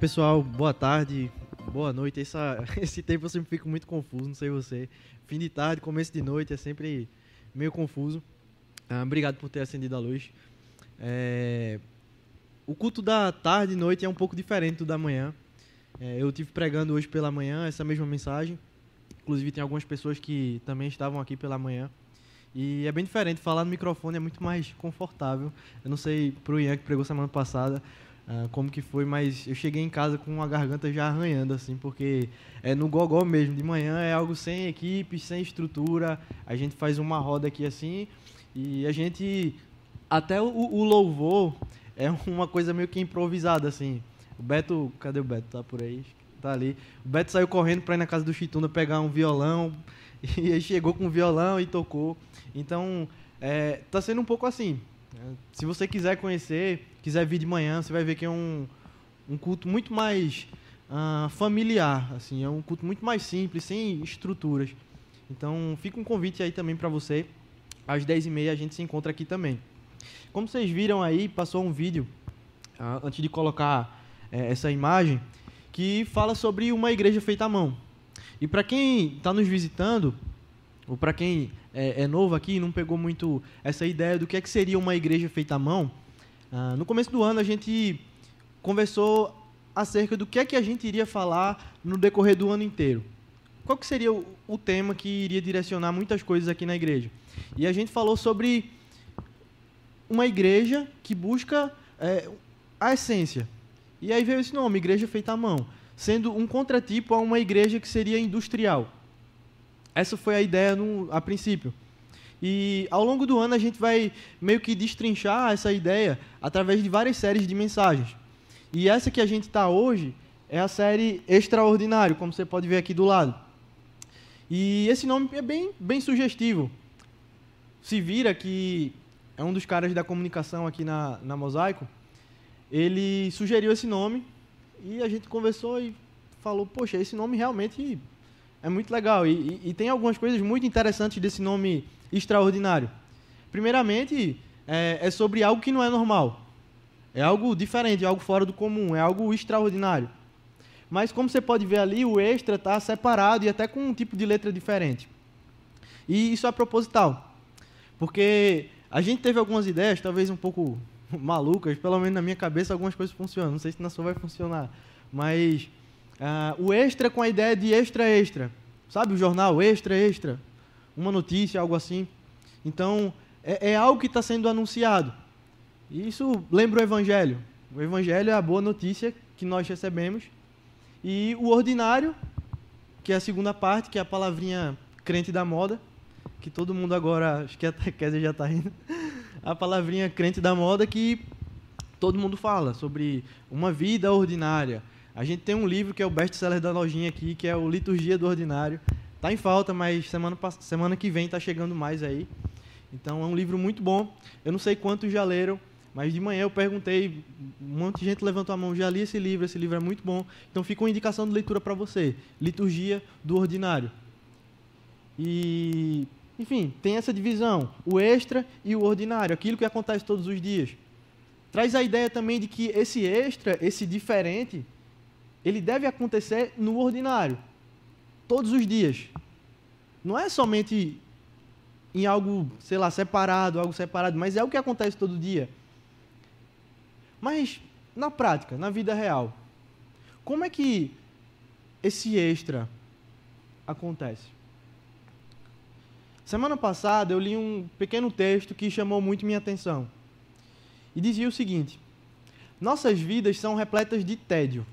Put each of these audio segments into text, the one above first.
pessoal, boa tarde, boa noite. Essa, esse tempo eu sempre fico muito confuso, não sei você. Fim de tarde, começo de noite é sempre meio confuso. Ah, obrigado por ter acendido a luz. É, o culto da tarde e noite é um pouco diferente do da manhã. É, eu tive pregando hoje pela manhã essa mesma mensagem. Inclusive tem algumas pessoas que também estavam aqui pela manhã. E é bem diferente, falar no microfone é muito mais confortável. Eu não sei pro Ian que pregou semana passada uh, como que foi, mas eu cheguei em casa com a garganta já arranhando, assim, porque é no gogó mesmo. De manhã é algo sem equipe, sem estrutura. A gente faz uma roda aqui assim e a gente. Até o, o louvor é uma coisa meio que improvisada, assim. O Beto. Cadê o Beto? Tá por aí? Tá ali. O Beto saiu correndo pra ir na casa do Chitunda pegar um violão. E aí chegou com o violão e tocou. Então, é, tá sendo um pouco assim. Se você quiser conhecer, quiser vir de manhã, você vai ver que é um, um culto muito mais uh, familiar, assim, é um culto muito mais simples, sem estruturas. Então, fica um convite aí também para você. Às 10h30 a gente se encontra aqui também. Como vocês viram aí, passou um vídeo, uh, antes de colocar uh, essa imagem, que fala sobre uma igreja feita à mão. E para quem está nos visitando, ou para quem é, é, novo aqui e não pegou muito essa ideia do que é que seria uma igreja feita à mão, ah, no começo do ano a gente conversou acerca do que é que a gente iria falar no decorrer do ano inteiro. Qual que seria o, o tema que iria direcionar muitas coisas aqui na igreja? E a gente falou sobre uma igreja que busca é, a essência. E aí veio esse nome, igreja feita à mão, sendo um contratipo a uma igreja que seria industrial. Essa foi a ideia no, a princípio. E ao longo do ano a gente vai meio que destrinchar essa ideia através de várias séries de mensagens. E essa que a gente está hoje é a série Extraordinário, como você pode ver aqui do lado. E esse nome é bem, bem sugestivo. Se vira que é um dos caras da comunicação aqui na, na Mosaico, ele sugeriu esse nome e a gente conversou e falou, poxa, esse nome realmente é muito legal. E, e, e, tem algumas coisas muito interessantes desse nome extraordinário. Primeiramente, é, é, sobre algo que não é normal. É algo diferente, é algo fora do comum, é algo extraordinário. Mas como você pode ver ali, o extra está separado e até com um tipo de letra diferente. E isso é proposital. Porque a gente teve algumas ideias, talvez um pouco malucas, pelo menos na minha cabeça algumas coisas funcionam. Não sei se na sua vai funcionar. Mas Uh, o extra com a ideia de extra extra. Sabe o jornal extra extra? Uma notícia, algo assim. Então, é, é algo que está sendo anunciado. E isso lembra o Evangelho. O Evangelho é a boa notícia que nós recebemos. E o ordinário, que é a segunda parte, que é a palavrinha crente da moda, que todo mundo agora, acho que até Kézia já está rindo, a palavrinha crente da moda que todo mundo fala sobre uma vida ordinária, a gente tem um livro que é o best-seller da lojinha aqui, que é o Liturgia do Ordinário. Tá em falta, mas semana, semana que vem tá chegando mais aí. Então é um livro muito bom. Eu não sei quantos já leram, mas de manhã eu perguntei, um monte de gente levantou a mão, já li esse livro, esse livro é muito bom. Então fica uma indicação de leitura para você. Liturgia do Ordinário. E, enfim, tem essa divisão, o extra e o ordinário, aquilo que acontece todos os dias. Traz a ideia também de que esse extra, esse diferente, ele deve acontecer no ordinário, todos os dias. Não é somente em algo, sei lá, separado, algo separado, mas é o que acontece todo dia. Mas na prática, na vida real, como é que esse extra acontece? Semana passada eu li um pequeno texto que chamou muito minha atenção. E dizia o seguinte: Nossas vidas são repletas de tédio.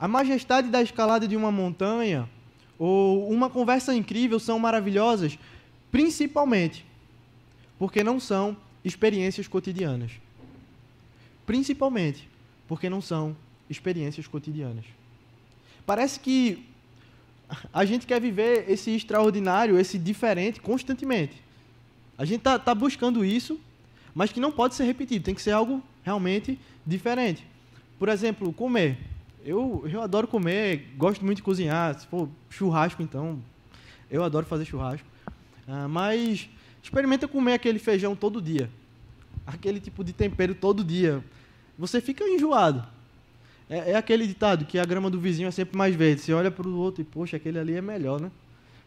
A majestade da escalada de uma montanha ou uma conversa incrível são maravilhosas, principalmente porque não são experiências cotidianas. Principalmente porque não são experiências cotidianas. Parece que a gente quer viver esse extraordinário, esse diferente, constantemente. A gente está tá buscando isso, mas que não pode ser repetido, tem que ser algo realmente diferente. Por exemplo, comer. Eu, eu adoro comer, gosto muito de cozinhar. Se for churrasco, então, eu adoro fazer churrasco. Ah, mas experimenta comer aquele feijão todo dia. Aquele tipo de tempero todo dia. Você fica enjoado. É, é aquele ditado que a grama do vizinho é sempre mais verde. Você olha para o outro e, poxa, aquele ali é melhor, né?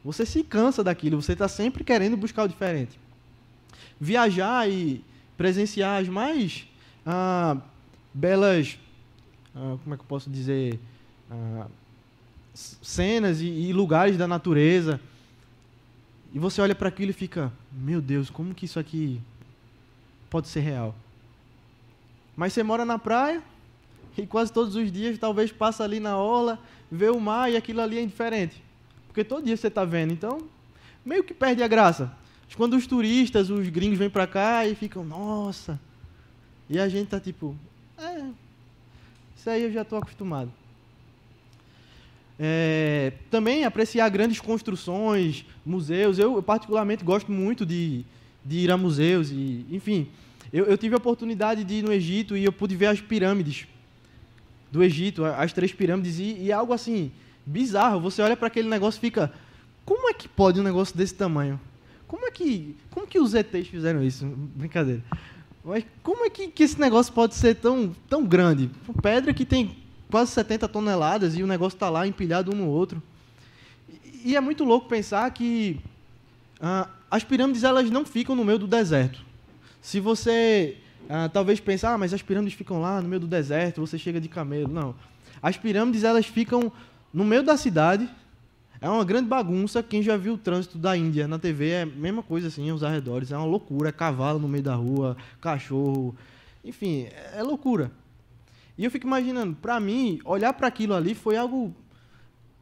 Você se cansa daquilo, você está sempre querendo buscar o diferente. Viajar e presenciar as mais ah, belas, ah, como é que eu posso dizer, ah, cenas e, e lugares da natureza. E você olha para aquilo e fica, meu Deus, como que isso aqui pode ser real? Mas você mora na praia e quase todos os dias talvez passa ali na orla, vê o mar e aquilo ali é indiferente. Porque todo dia você está vendo. Então, meio que perde a graça. Quando os turistas, os gringos vêm para cá e ficam, nossa. E a gente tá tipo, é, isso aí eu já estou acostumado. É, também apreciar grandes construções, museus. Eu, eu, particularmente gosto muito de, de ir a museus e, enfim, eu, eu, tive a oportunidade de ir no Egito e eu pude ver as pirâmides do Egito, as três pirâmides e, e algo assim bizarro. Você olha para aquele negócio e fica: como é que pode um negócio desse tamanho? Como é que, como que os ETs fizeram isso? Brincadeira. Mas como é que, que esse negócio pode ser tão, tão grande? Pedra que tem quase 70 toneladas e o negócio está lá empilhado um no outro. E, e é muito louco pensar que ah, as pirâmides elas não ficam no meio do deserto. Se você ah, talvez pense, ah, mas as pirâmides ficam lá no meio do deserto, você chega de camelo. Não. As pirâmides elas ficam no meio da cidade. É uma grande bagunça. Quem já viu o trânsito da Índia na TV é a mesma coisa assim, os arredores. É uma loucura. É cavalo no meio da rua, cachorro. Enfim, é loucura. E eu fico imaginando, para mim, olhar para aquilo ali foi algo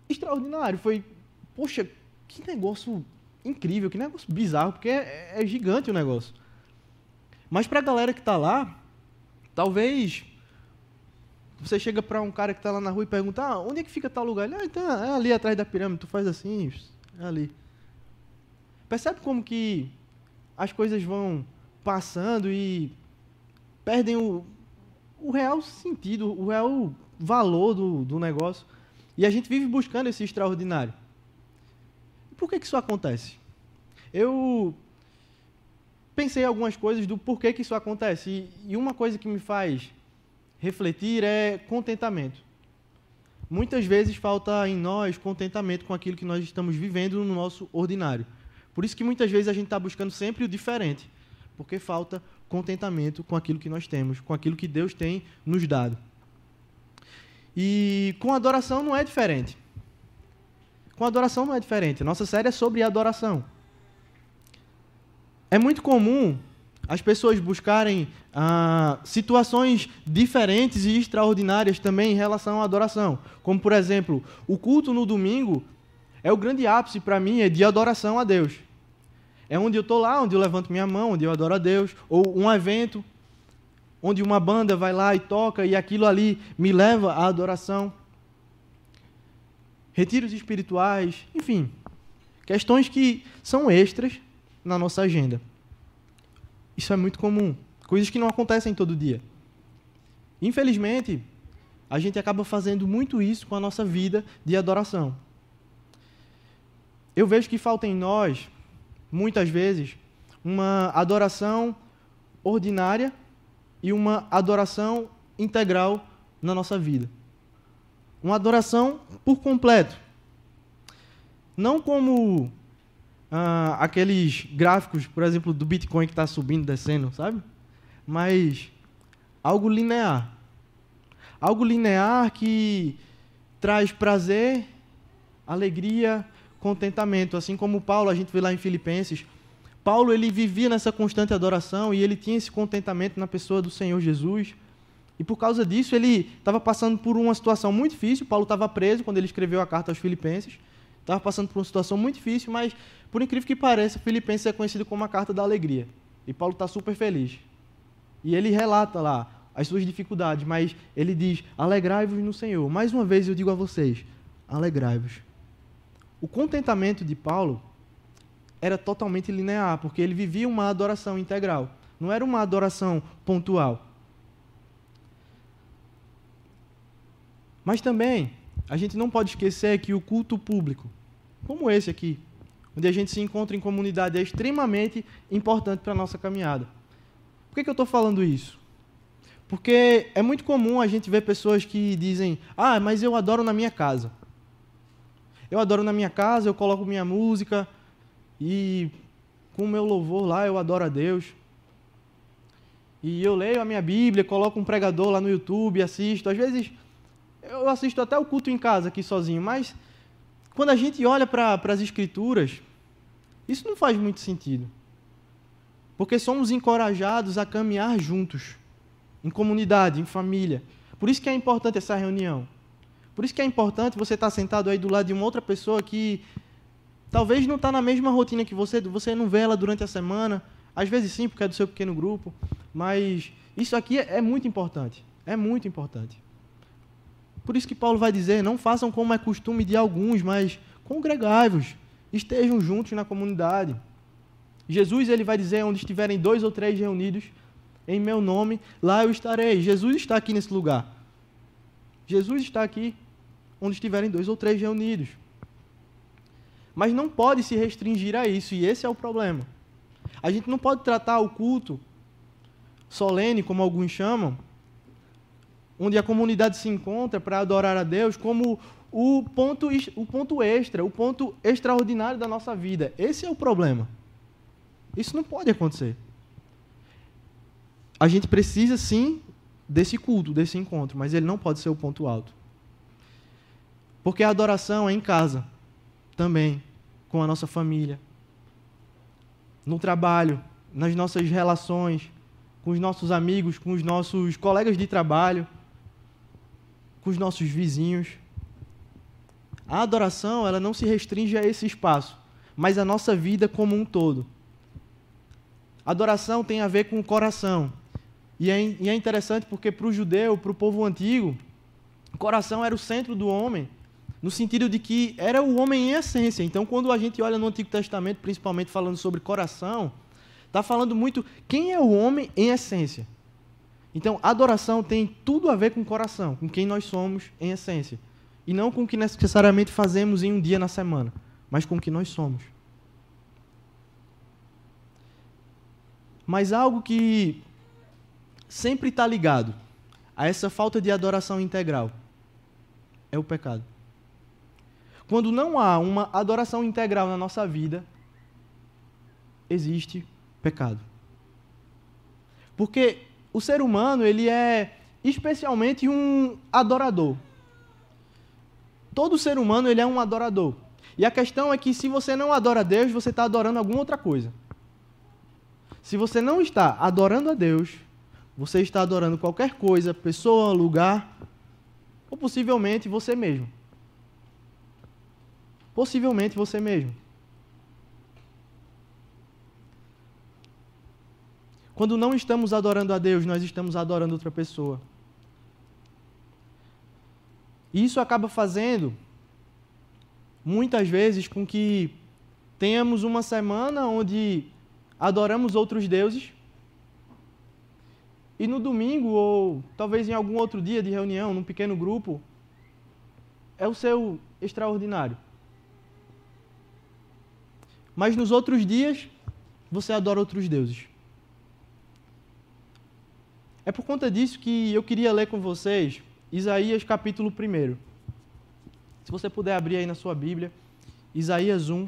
extraordinário. Foi, poxa, que negócio incrível, que negócio bizarro, porque é, é gigante o negócio. Mas para a galera que está lá, talvez você chega para um cara que está lá na rua e pergunta: ah, onde é que fica tal lugar? Ele, ah, então, é ali atrás da pirâmide, tu faz assim, é ali. Percebe como que as coisas vão passando e perdem o, o real sentido, o real valor do, do negócio. E a gente vive buscando esse extraordinário. Por que, que isso acontece? Eu pensei algumas coisas do porquê que isso acontece. E, e uma coisa que me faz refletir é contentamento. Muitas vezes falta em nós contentamento com aquilo que nós estamos vivendo no nosso ordinário. Por isso que muitas vezes a gente está buscando sempre o diferente, porque falta contentamento com aquilo que nós temos, com aquilo que Deus tem nos dado. E com adoração não é diferente. Com adoração não é diferente. Nossa série é sobre adoração. É muito comum as pessoas buscarem ah, situações diferentes e extraordinárias também em relação à adoração. Como, por exemplo, o culto no domingo é o grande ápice para mim é de adoração a Deus. É onde eu estou lá, onde eu levanto minha mão, onde eu adoro a Deus. Ou um evento onde uma banda vai lá e toca e aquilo ali me leva à adoração. Retiros espirituais, enfim. Questões que são extras na nossa agenda. Isso é muito comum. Coisas que não acontecem todo dia. Infelizmente, a gente acaba fazendo muito isso com a nossa vida de adoração. Eu vejo que falta em nós muitas vezes, uma adoração ordinária e uma adoração integral na nossa vida. Uma adoração por completo. Não como ah, aqueles gráficos, por exemplo, do Bitcoin que está subindo, descendo, sabe? Mas algo linear. Algo linear que traz prazer, alegria contentamento, assim como Paulo, a gente vê lá em Filipenses. Paulo ele vivia nessa constante adoração e ele tinha esse contentamento na pessoa do Senhor Jesus. E por causa disso, ele estava passando por uma situação muito difícil. Paulo estava preso quando ele escreveu a carta aos Filipenses. Estava passando por uma situação muito difícil, mas, por incrível que pareça, Filipenses é conhecido como a carta da alegria. E Paulo está super feliz. E ele relata lá as suas dificuldades, mas ele diz: Alegrai-vos no Senhor. Mais uma vez eu digo a vocês: alegrai-vos. O contentamento de Paulo era totalmente linear, porque ele vivia uma adoração integral, não era uma adoração pontual. Mas também, a gente não pode esquecer que o culto público, como esse aqui, onde a gente se encontra em comunidade, é extremamente importante para a nossa caminhada. Por que, que eu estou falando isso? Porque é muito comum a gente ver pessoas que dizem: Ah, mas eu adoro na minha casa. Eu adoro na minha casa, eu coloco minha música e com o meu louvor lá eu adoro a Deus. E eu leio a minha Bíblia, coloco um pregador lá no YouTube, assisto. Às vezes eu assisto até o culto em casa aqui sozinho, mas quando a gente olha para as Escrituras, isso não faz muito sentido. Porque somos encorajados a caminhar juntos em comunidade, em família. Por isso que é importante essa reunião. Por isso que é importante você estar sentado aí do lado de uma outra pessoa que talvez não está na mesma rotina que você, você não vê ela durante a semana. Às vezes sim, porque é do seu pequeno grupo. Mas isso aqui é muito importante. É muito importante. Por isso que Paulo vai dizer: não façam como é costume de alguns, mas congregai-vos, estejam juntos na comunidade. Jesus ele vai dizer: onde estiverem dois ou três reunidos, em meu nome, lá eu estarei. Jesus está aqui nesse lugar. Jesus está aqui onde estiverem dois ou três reunidos. Mas não pode se restringir a isso, e esse é o problema. A gente não pode tratar o culto solene, como alguns chamam, onde a comunidade se encontra para adorar a Deus, como o ponto, o ponto extra, o ponto extraordinário da nossa vida. Esse é o problema. Isso não pode acontecer a gente precisa sim desse culto, desse encontro, mas ele não pode ser o ponto alto. Porque a adoração é em casa, também, com a nossa família, no trabalho, nas nossas relações, com os nossos amigos, com os nossos colegas de trabalho, com os nossos vizinhos. A adoração, ela não se restringe a esse espaço, mas a nossa vida como um todo. Adoração tem a ver com o coração, e é, é interessante porque para o judeu, para o povo antigo, o coração era o centro do homem, no sentido de que era o homem em essência. Então, quando a gente olha no Antigo Testamento, principalmente falando sobre coração, está falando muito quem é o homem em essência. Então, adoração tem tudo a ver com o coração, com quem nós somos em essência. E não com o que necessariamente fazemos em um dia na semana, mas com o que nós somos. Mas algo que sempre está ligado a essa falta de adoração integral é o pecado. Quando não há uma adoração integral na nossa vida, existe pecado. Porque o ser humano, ele é especialmente um adorador. Todo ser humano, ele é um adorador. E a questão é que se você não adora a Deus, você está adorando alguma outra coisa. Se você não está adorando a Deus, você está adorando qualquer coisa, pessoa, lugar, ou possivelmente você mesmo. Possivelmente você mesmo. Quando não estamos adorando a Deus, nós estamos adorando outra pessoa. E isso acaba fazendo, muitas vezes, com que tenhamos uma semana onde adoramos outros deuses e no domingo, ou talvez em algum outro dia de reunião, num pequeno grupo, é o seu extraordinário. Mas nos outros dias, você adora outros deuses. É por conta disso que eu queria ler com vocês Isaías capítulo 1. Se você puder abrir aí na sua Bíblia, Isaías 1.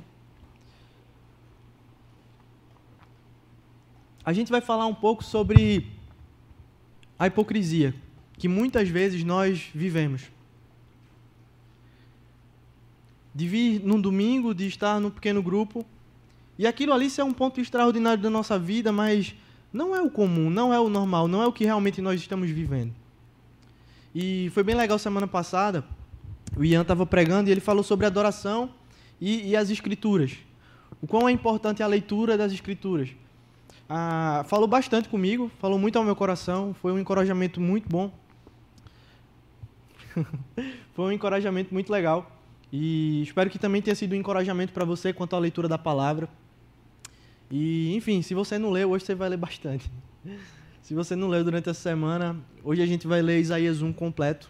A gente vai falar um pouco sobre a hipocrisia que muitas vezes nós vivemos. De vir num domingo, de estar num pequeno grupo, e aquilo ali ser um ponto extraordinário da nossa vida, mas não é o comum, não é o normal, não é o que realmente nós estamos vivendo. E foi bem legal semana passada, o Ian estava pregando e ele falou sobre adoração e, e as escrituras. O quão é importante a leitura das escrituras ah, falou bastante comigo, falou muito ao meu coração, foi um encorajamento muito bom. foi um encorajamento muito legal. E espero que também tenha sido um encorajamento para você quanto à leitura da palavra. E, enfim, se você não leu, hoje você vai ler bastante. Se você não leu durante essa semana, hoje a gente vai ler Isaías 1 completo.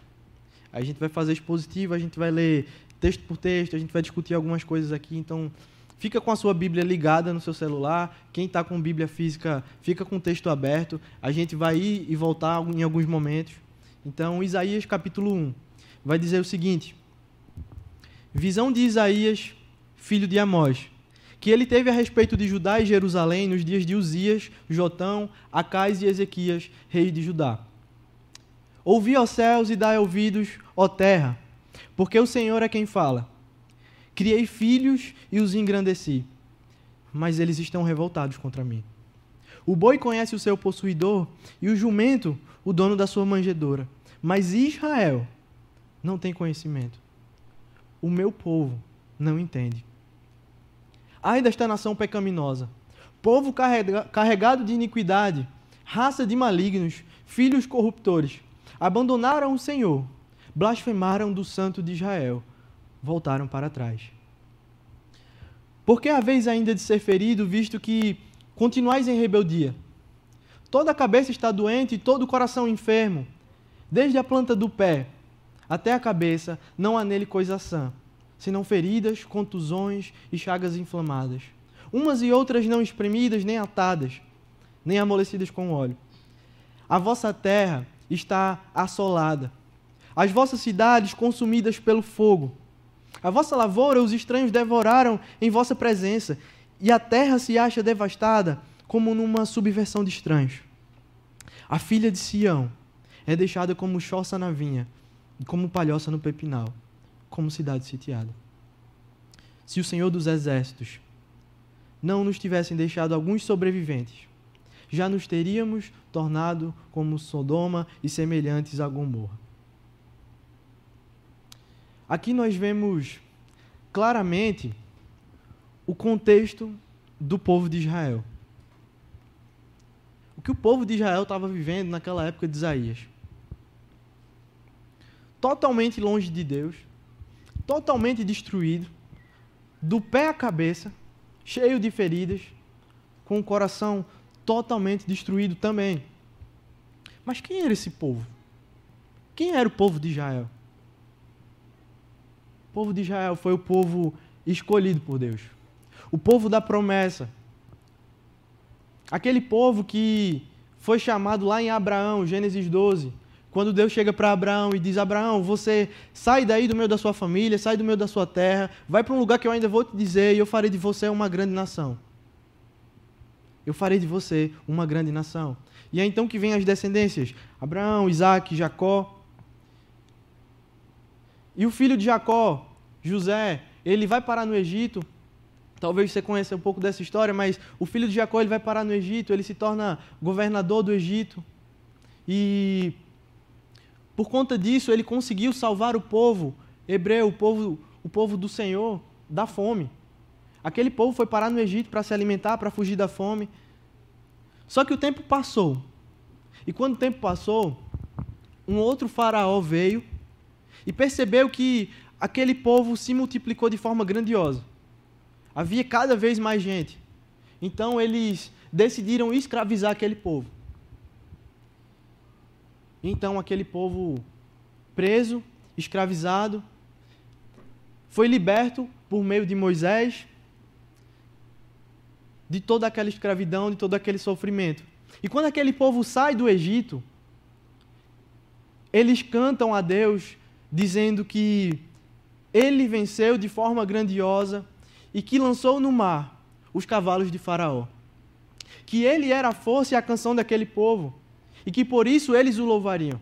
A gente vai fazer expositivo, a gente vai ler texto por texto, a gente vai discutir algumas coisas aqui. Então, fica com a sua Bíblia ligada no seu celular. Quem está com Bíblia física, fica com o texto aberto. A gente vai ir e voltar em alguns momentos. Então, Isaías capítulo 1 vai dizer o seguinte: Visão de Isaías, filho de Amós, que ele teve a respeito de Judá e Jerusalém nos dias de Uzias, Jotão, Acais e Ezequias, reis de Judá. Ouvi, ó céus, e dai ouvidos, ó terra, porque o Senhor é quem fala. Criei filhos e os engrandeci, mas eles estão revoltados contra mim. O boi conhece o seu possuidor e o jumento o dono da sua manjedoura, mas Israel não tem conhecimento. O meu povo não entende. Ai desta nação pecaminosa, povo carregado de iniquidade, raça de malignos, filhos corruptores abandonaram o Senhor, blasfemaram do Santo de Israel, voltaram para trás. Por que a vez ainda de ser ferido, visto que continuais em rebeldia? Toda a cabeça está doente e todo o coração enfermo. Desde a planta do pé até a cabeça, não há nele coisa sã, senão feridas, contusões e chagas inflamadas. Umas e outras não espremidas, nem atadas, nem amolecidas com óleo. A vossa terra está assolada. As vossas cidades consumidas pelo fogo. A vossa lavoura os estranhos devoraram em vossa presença, e a terra se acha devastada como numa subversão de estranhos. A filha de Sião é deixada como choça na vinha, e como palhoça no pepinal, como cidade sitiada. Se o Senhor dos Exércitos não nos tivessem deixado alguns sobreviventes, já nos teríamos tornado como Sodoma e semelhantes a Gomorra. Aqui nós vemos claramente o contexto do povo de Israel. O que o povo de Israel estava vivendo naquela época de Isaías. Totalmente longe de Deus, totalmente destruído, do pé à cabeça, cheio de feridas, com o coração totalmente destruído também. Mas quem era esse povo? Quem era o povo de Israel? O povo de Israel foi o povo escolhido por Deus. O povo da promessa. Aquele povo que foi chamado lá em Abraão, Gênesis 12, quando Deus chega para Abraão e diz: Abraão, você sai daí do meio da sua família, sai do meio da sua terra, vai para um lugar que eu ainda vou te dizer e eu farei de você uma grande nação eu farei de você uma grande nação. E é então que vem as descendências: Abraão, Isaac, Jacó. E o filho de Jacó, José, ele vai parar no Egito. Talvez você conheça um pouco dessa história, mas o filho de Jacó ele vai parar no Egito, ele se torna governador do Egito. E por conta disso, ele conseguiu salvar o povo hebreu, o povo, o povo do Senhor, da fome. Aquele povo foi parar no Egito para se alimentar, para fugir da fome. Só que o tempo passou. E quando o tempo passou, um outro faraó veio e percebeu que aquele povo se multiplicou de forma grandiosa. Havia cada vez mais gente. Então eles decidiram escravizar aquele povo. Então aquele povo preso, escravizado, foi liberto por meio de Moisés de toda aquela escravidão, de todo aquele sofrimento. E quando aquele povo sai do Egito, eles cantam a Deus dizendo que ele venceu de forma grandiosa e que lançou no mar os cavalos de Faraó. Que ele era a força e a canção daquele povo e que por isso eles o louvariam.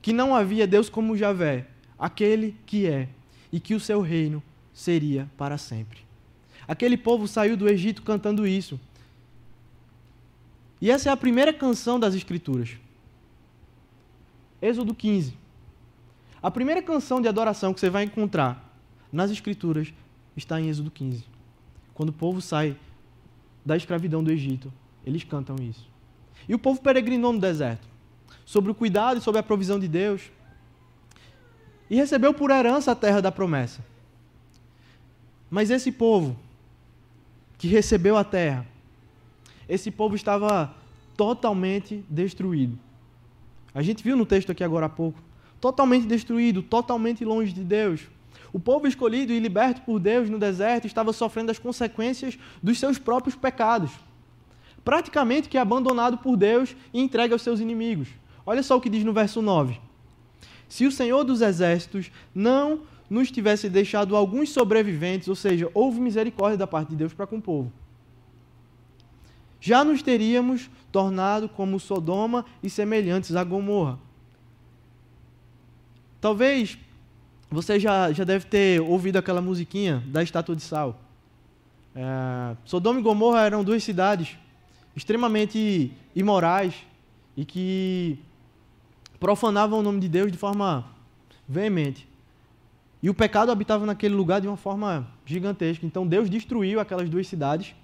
Que não havia Deus como Javé, aquele que é, e que o seu reino seria para sempre. Aquele povo saiu do Egito cantando isso. E essa é a primeira canção das Escrituras. Êxodo 15. A primeira canção de adoração que você vai encontrar nas Escrituras está em Êxodo 15. Quando o povo sai da escravidão do Egito, eles cantam isso. E o povo peregrinou no deserto, sobre o cuidado e sobre a provisão de Deus, e recebeu por herança a terra da promessa. Mas esse povo que recebeu a terra, esse povo estava totalmente destruído. A gente viu no texto aqui agora há pouco. Totalmente destruído, totalmente longe de Deus. O povo escolhido e liberto por Deus no deserto estava sofrendo as consequências dos seus próprios pecados. Praticamente que é abandonado por Deus e entregue aos seus inimigos. Olha só o que diz no verso 9. Se o Senhor dos Exércitos não nos tivesse deixado alguns sobreviventes, ou seja, houve misericórdia da parte de Deus para com o povo, já nos teríamos tornado como Sodoma e semelhantes a Gomorra. Talvez você já, já deve ter ouvido aquela musiquinha da estátua de sal. É, Sodoma e Gomorra eram duas cidades extremamente imorais e que profanavam o nome de Deus de forma veemente. E o pecado habitava naquele lugar de uma forma gigantesca. Então Deus destruiu aquelas duas cidades.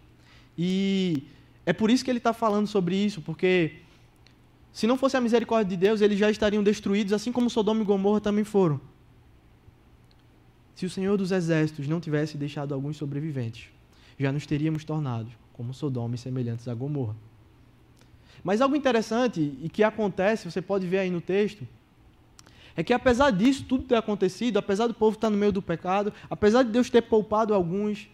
E é por isso que ele está falando sobre isso, porque se não fosse a misericórdia de Deus, eles já estariam destruídos, assim como Sodoma e Gomorra também foram se o Senhor dos Exércitos não tivesse deixado alguns sobreviventes, já nos teríamos tornado como Sodoma e semelhantes a Gomorra. Mas algo interessante e que acontece, você pode ver aí no texto, é que apesar disso tudo ter acontecido, apesar do povo estar no meio do pecado, apesar de Deus ter poupado alguns,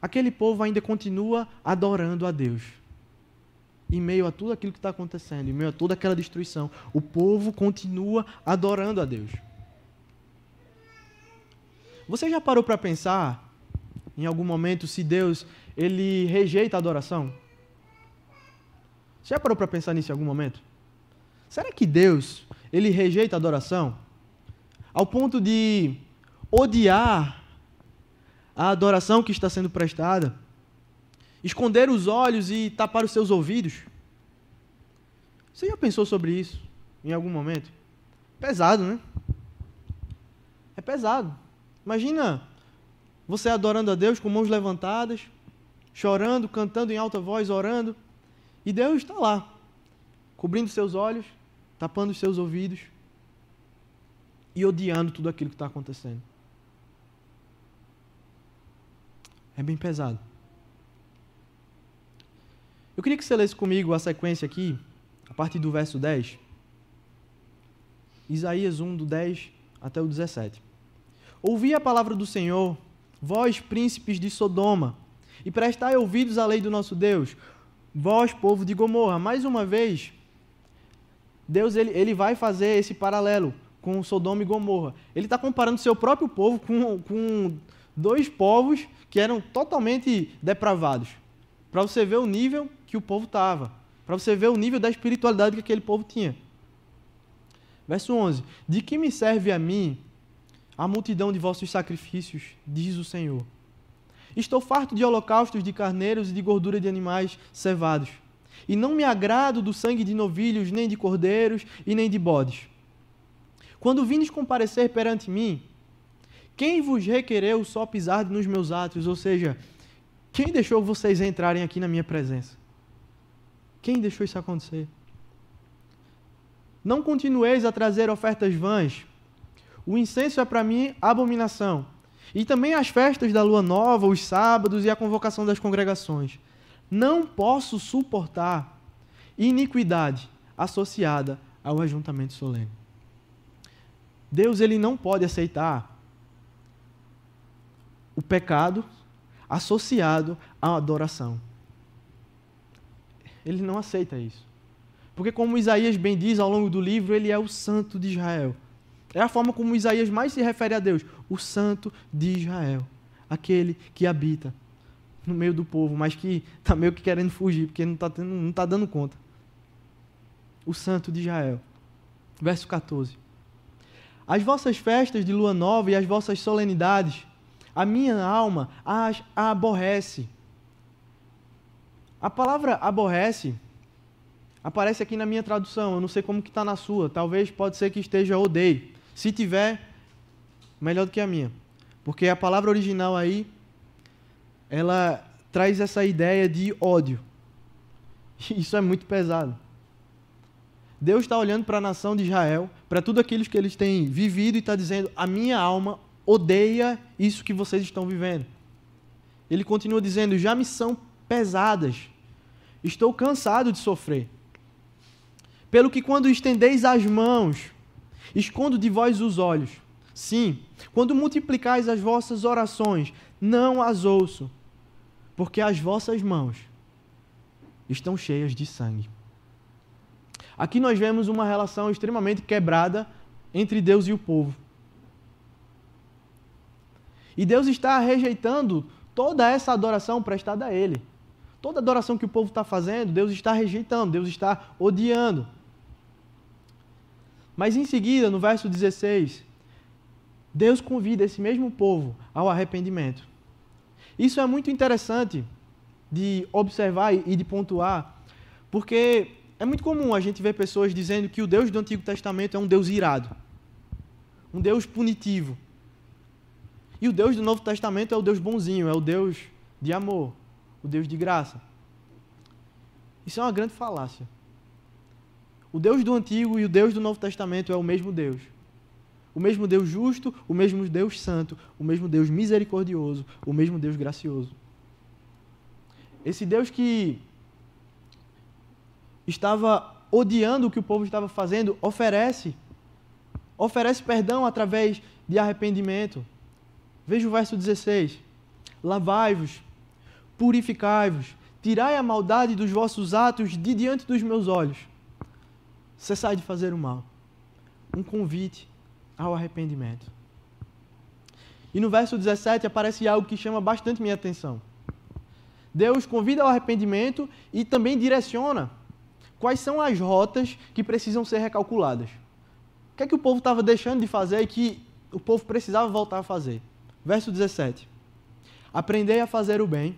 aquele povo ainda continua adorando a Deus. Em meio a tudo aquilo que está acontecendo, em meio a toda aquela destruição, o povo continua adorando a Deus. Você já parou para pensar em algum momento se Deus ele rejeita a adoração? Você já parou para pensar nisso em algum momento? Será que Deus ele rejeita a adoração ao ponto de odiar a adoração que está sendo prestada? Esconder os olhos e tapar os seus ouvidos? Você já pensou sobre isso em algum momento? Pesado, né? É pesado. Imagina você adorando a Deus com mãos levantadas, chorando, cantando em alta voz, orando, e Deus está lá, cobrindo seus olhos, tapando os seus ouvidos e odiando tudo aquilo que está acontecendo. É bem pesado. Eu queria que você lesse comigo a sequência aqui, a partir do verso 10. Isaías 1, do 10 até o 17. Ouvi a palavra do Senhor, vós príncipes de Sodoma, e prestai ouvidos à lei do nosso Deus, vós povo de Gomorra. Mais uma vez, Deus ele, ele vai fazer esse paralelo com Sodoma e Gomorra. Ele está comparando seu próprio povo com, com dois povos que eram totalmente depravados. Para você ver o nível que o povo estava. Para você ver o nível da espiritualidade que aquele povo tinha. Verso 11: De que me serve a mim a multidão de vossos sacrifícios, diz o Senhor. Estou farto de holocaustos de carneiros e de gordura de animais cevados. E não me agrado do sangue de novilhos, nem de cordeiros e nem de bodes. Quando vindes comparecer perante mim, quem vos requereu só pisar nos meus atos? Ou seja, quem deixou vocês entrarem aqui na minha presença? Quem deixou isso acontecer? Não continueis a trazer ofertas vãs, o incenso é para mim abominação. E também as festas da lua nova, os sábados e a convocação das congregações. Não posso suportar iniquidade associada ao ajuntamento solene. Deus ele não pode aceitar o pecado associado à adoração. Ele não aceita isso. Porque como Isaías bem diz ao longo do livro, ele é o santo de Israel. É a forma como Isaías mais se refere a Deus, o Santo de Israel, aquele que habita no meio do povo, mas que está meio que querendo fugir, porque não está não tá dando conta. O Santo de Israel. Verso 14. As vossas festas de lua nova e as vossas solenidades, a minha alma as aborrece. A palavra aborrece aparece aqui na minha tradução, eu não sei como que está na sua, talvez pode ser que esteja odeio. Se tiver, melhor do que a minha. Porque a palavra original aí, ela traz essa ideia de ódio. Isso é muito pesado. Deus está olhando para a nação de Israel, para tudo aquilo que eles têm vivido e está dizendo: a minha alma odeia isso que vocês estão vivendo. Ele continua dizendo: já me são pesadas, estou cansado de sofrer. Pelo que quando estendeis as mãos, Escondo de vós os olhos. Sim, quando multiplicais as vossas orações, não as ouço, porque as vossas mãos estão cheias de sangue. Aqui nós vemos uma relação extremamente quebrada entre Deus e o povo. E Deus está rejeitando toda essa adoração prestada a Ele. Toda adoração que o povo está fazendo, Deus está rejeitando, Deus está odiando. Mas em seguida, no verso 16, Deus convida esse mesmo povo ao arrependimento. Isso é muito interessante de observar e de pontuar, porque é muito comum a gente ver pessoas dizendo que o Deus do Antigo Testamento é um Deus irado, um Deus punitivo. E o Deus do Novo Testamento é o Deus bonzinho, é o Deus de amor, o Deus de graça. Isso é uma grande falácia. O Deus do Antigo e o Deus do Novo Testamento é o mesmo Deus. O mesmo Deus justo, o mesmo Deus santo, o mesmo Deus misericordioso, o mesmo Deus gracioso. Esse Deus que estava odiando o que o povo estava fazendo, oferece oferece perdão através de arrependimento. Veja o verso 16: Lavai-vos, purificai-vos, tirai a maldade dos vossos atos de diante dos meus olhos. Cessai de fazer o mal. Um convite ao arrependimento. E no verso 17 aparece algo que chama bastante minha atenção. Deus convida ao arrependimento e também direciona quais são as rotas que precisam ser recalculadas. O que é que o povo estava deixando de fazer e que o povo precisava voltar a fazer? Verso 17. Aprendei a fazer o bem,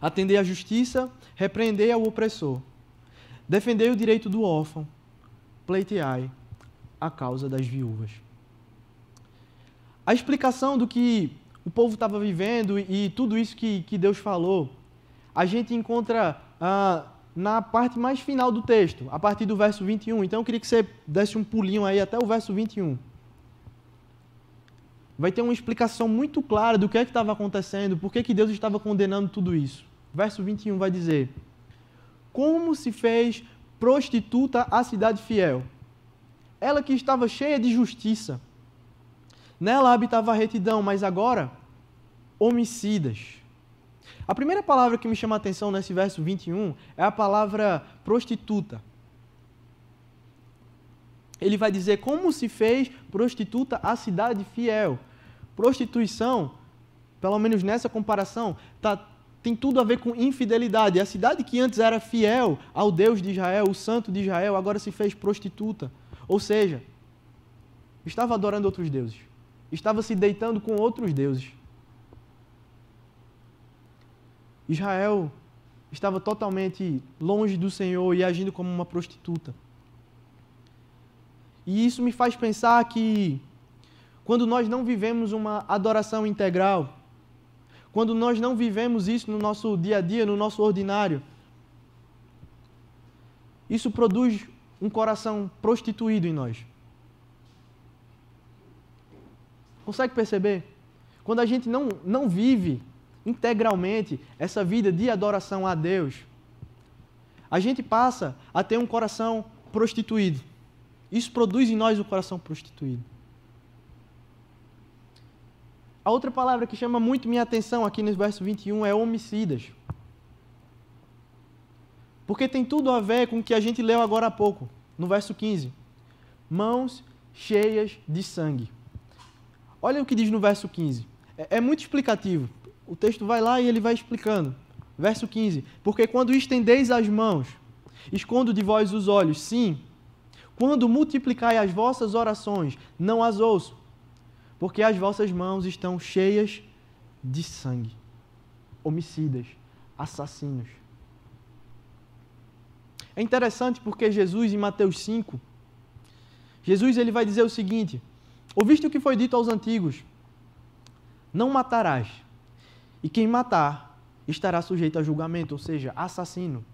atendei à justiça, repreendei ao opressor, defendei o direito do órfão, pleiteai a causa das viúvas. A explicação do que o povo estava vivendo e, tudo isso que, que Deus falou, a gente encontra ah, na parte mais final do texto, a partir do verso 21. Então eu queria que você desse um pulinho aí até o verso 21. Vai ter uma explicação muito clara do que é que estava acontecendo, por que, que Deus estava condenando tudo isso. Verso 21 vai dizer: Como se fez prostituta a cidade fiel? Ela que estava cheia de justiça. Nela habitava a retidão, mas agora homicidas a primeira palavra que me chama a atenção nesse verso 21 é a palavra prostituta. Ele vai dizer como se fez prostituta a cidade fiel. Prostituição, pelo menos nessa comparação, tá, tem tudo a ver com infidelidade. A cidade que antes era fiel ao Deus de Israel, o santo de Israel, agora se fez prostituta. Ou seja, estava adorando outros deuses. Estava se deitando com outros deuses. Israel estava totalmente longe do Senhor e agindo como uma prostituta. E isso me faz pensar que quando nós não vivemos uma adoração integral, quando nós não vivemos isso no nosso dia a dia, no nosso ordinário, isso produz um coração prostituído em nós. Consegue perceber? Quando a gente não, não vive integralmente essa vida de adoração a Deus, a gente passa a ter um coração prostituído. Isso produz em nós o um coração prostituído. A outra palavra que chama muito minha atenção aqui no verso 21 é homicidas. Porque tem tudo a ver com o que a gente leu agora há pouco, no verso 15. Mãos cheias de sangue. Olha o que diz no verso 15. É, é muito explicativo o texto vai lá e ele vai explicando. Verso 15: Porque quando estendeis as mãos, escondo de vós os olhos, sim. Quando multiplicai as vossas orações, não as ouço, porque as vossas mãos estão cheias de sangue, homicidas, assassinos. É interessante porque Jesus, em Mateus 5, Jesus ele vai dizer o seguinte: Ouviste o que foi dito aos antigos: Não matarás. E quem matar estará sujeito a julgamento, ou seja, assassino.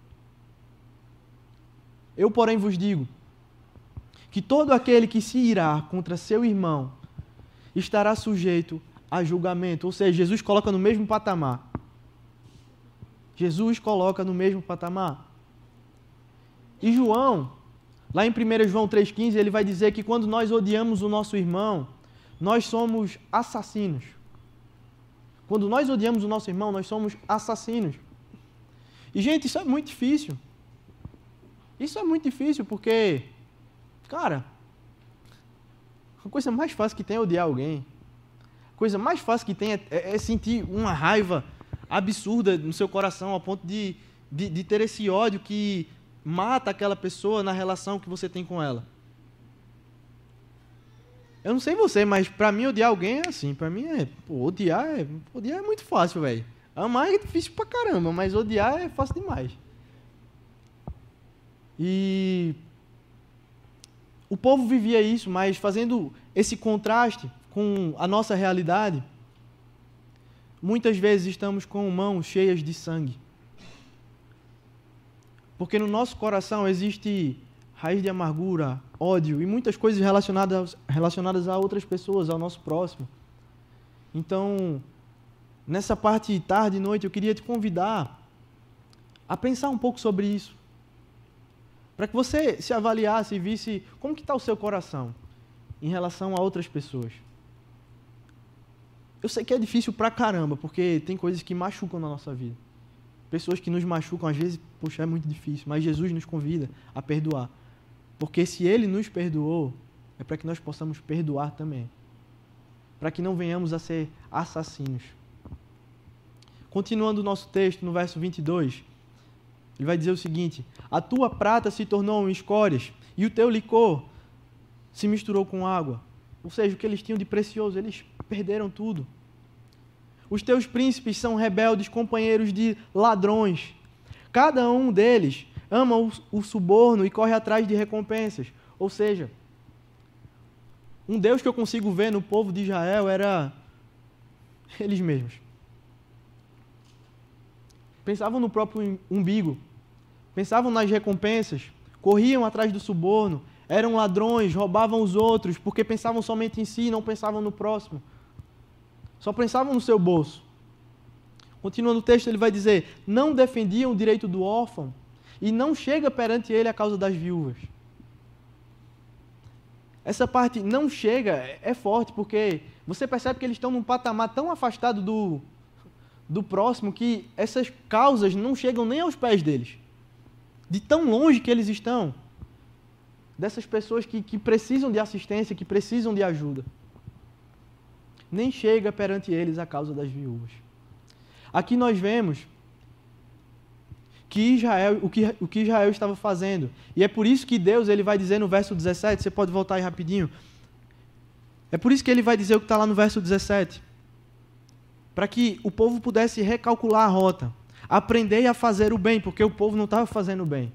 Eu, porém, vos digo que todo aquele que se irá contra seu irmão estará sujeito a julgamento. Ou seja, Jesus coloca no mesmo patamar. Jesus coloca no mesmo patamar. E João, lá em 1 João 3,15, ele vai dizer que quando nós odiamos o nosso irmão, nós somos assassinos. Quando nós odiamos o nosso irmão, nós somos assassinos. E, gente, isso é muito difícil. Isso é muito difícil porque, cara, a coisa mais fácil que tem é odiar alguém. A coisa mais fácil que tem é, é, é sentir uma raiva absurda no seu coração, ao ponto de, de, de ter esse ódio que mata aquela pessoa na relação que você tem com ela. Eu não sei você, mas pra mim odiar alguém é assim. Pra mim é. Pô, odiar é. Odiar é muito fácil, velho. Amar é difícil pra caramba, mas odiar é fácil demais. E. O povo vivia isso, mas fazendo esse contraste com a nossa realidade, muitas vezes estamos com mãos cheias de sangue. Porque no nosso coração existe raiz de amargura, ódio e muitas coisas relacionadas, relacionadas a outras pessoas, ao nosso próximo. Então, nessa parte tarde e noite, eu queria te convidar a pensar um pouco sobre isso. Para que você se avaliasse e visse como que está o seu coração em relação a outras pessoas. Eu sei que é difícil pra caramba, porque tem coisas que machucam na nossa vida pessoas que nos machucam, às vezes, poxa, é muito difícil, mas Jesus nos convida a perdoar. Porque se Ele nos perdoou, é para que nós possamos perdoar também. Para que não venhamos a ser assassinos. Continuando o nosso texto, no verso 22, ele vai dizer o seguinte: A tua prata se tornou em escórias, e o teu licor se misturou com água. Ou seja, o que eles tinham de precioso, eles perderam tudo. Os teus príncipes são rebeldes, companheiros de ladrões. Cada um deles ama o, suborno e corre atrás de recompensas. Ou seja, um Deus que eu consigo ver no povo de Israel era eles mesmos. Pensavam no próprio umbigo, pensavam nas recompensas, corriam atrás do suborno, eram ladrões, roubavam os outros, porque pensavam somente em si, não pensavam no próximo. Só pensavam no seu bolso. Continuando o texto, ele vai dizer: Não defendiam o direito do órfão e não chega perante ele a causa das viúvas. Essa parte não chega é forte porque você percebe que eles estão num patamar tão afastado do, do próximo que essas causas não chegam nem aos pés deles. De tão longe que eles estão dessas pessoas que, que precisam de assistência, que precisam de ajuda nem chega perante eles a causa das viúvas. Aqui nós vemos que Israel, o, que, o que Israel estava fazendo. E é por isso que Deus ele vai dizer no verso 17, você pode voltar aí rapidinho. É por isso que ele vai dizer o que está lá no verso 17. Para que o povo pudesse recalcular a rota. Aprender a fazer o bem, porque o povo não estava fazendo o bem.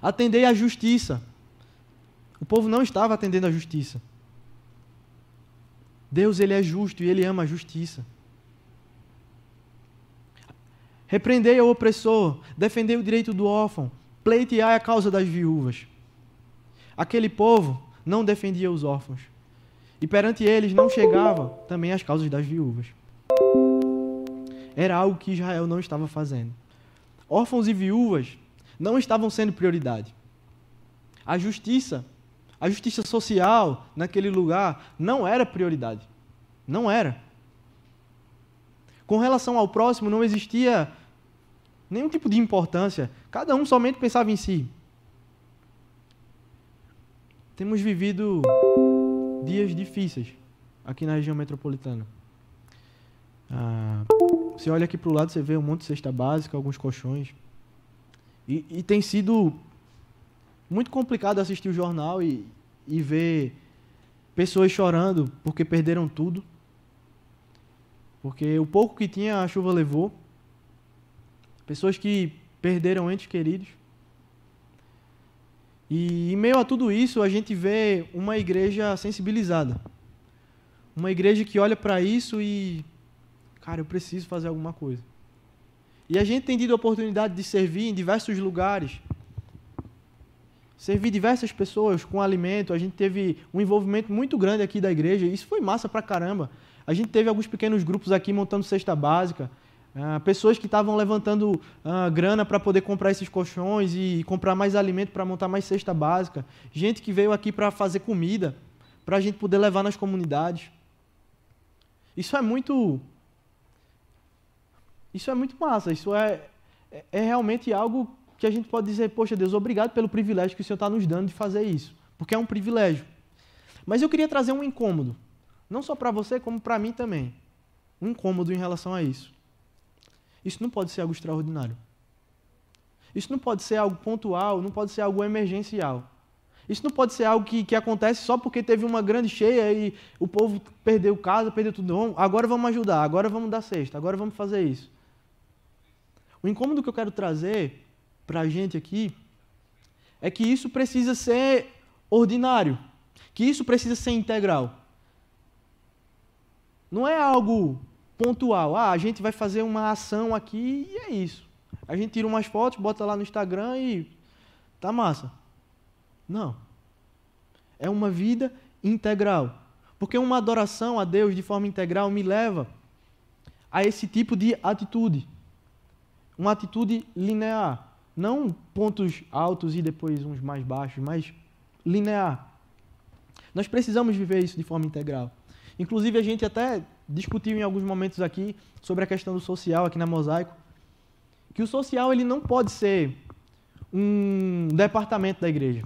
Atender à justiça. O povo não estava atendendo à justiça. Deus ele é justo e ele ama a justiça. Repreendei o opressor, defendei o direito do órfão, pleiteai a causa das viúvas. Aquele povo não defendia os órfãos. E perante eles não chegava também as causas das viúvas. Era algo que Israel não estava fazendo. Órfãos e viúvas não estavam sendo prioridade. A justiça a justiça social naquele lugar não era prioridade. Não era. Com relação ao próximo, não existia nenhum tipo de importância. Cada um somente pensava em si. Temos vivido dias difíceis aqui na região metropolitana. Ah, você olha aqui para o lado, você vê um monte de cesta básica, alguns colchões. E, e tem sido muito complicado assistir o jornal e, e ver pessoas chorando porque perderam tudo. Porque o pouco que tinha a chuva levou. Pessoas que perderam entes queridos. E em meio a tudo isso, a gente vê uma igreja sensibilizada. Uma igreja que olha para isso e, cara, eu preciso fazer alguma coisa. E a gente tem tido a oportunidade de servir em diversos lugares servir diversas pessoas com alimento. A gente teve um envolvimento muito grande aqui da igreja. Isso foi massa pra caramba. A gente teve alguns pequenos grupos aqui montando cesta básica. Uh, pessoas que estavam levantando uh, grana para poder comprar esses colchões e comprar mais alimento para montar mais cesta básica. Gente que veio aqui para fazer comida, para a gente poder levar nas comunidades. Isso é muito. Isso é muito massa. Isso é, é, é realmente algo que a gente pode dizer: Poxa, Deus, obrigado pelo privilégio que o Senhor está nos dando de fazer isso. Porque é um privilégio. Mas eu queria trazer um incômodo. Não só para você, como para mim também. Um incômodo em relação a isso. Isso não pode ser algo extraordinário. Isso não pode ser algo pontual, não pode ser algo emergencial. Isso não pode ser algo que, que acontece só porque teve uma grande cheia e o povo perdeu casa, perdeu tudo. Agora vamos ajudar, agora vamos dar cesta, agora vamos fazer isso. O incômodo que eu quero trazer para a gente aqui é que isso precisa ser ordinário, que isso precisa ser integral. Não é algo pontual. Ah, a gente vai fazer uma ação aqui e é isso. A gente tira umas fotos, bota lá no Instagram e tá massa. Não. É uma vida integral. Porque uma adoração a Deus de forma integral me leva a esse tipo de atitude. Uma atitude linear. Não pontos altos e depois uns mais baixos, mas linear. Nós precisamos viver isso de forma integral. Inclusive, a gente até discutiu em alguns momentos aqui sobre a questão do social aqui na Mosaico, que o social ele não pode ser um departamento da igreja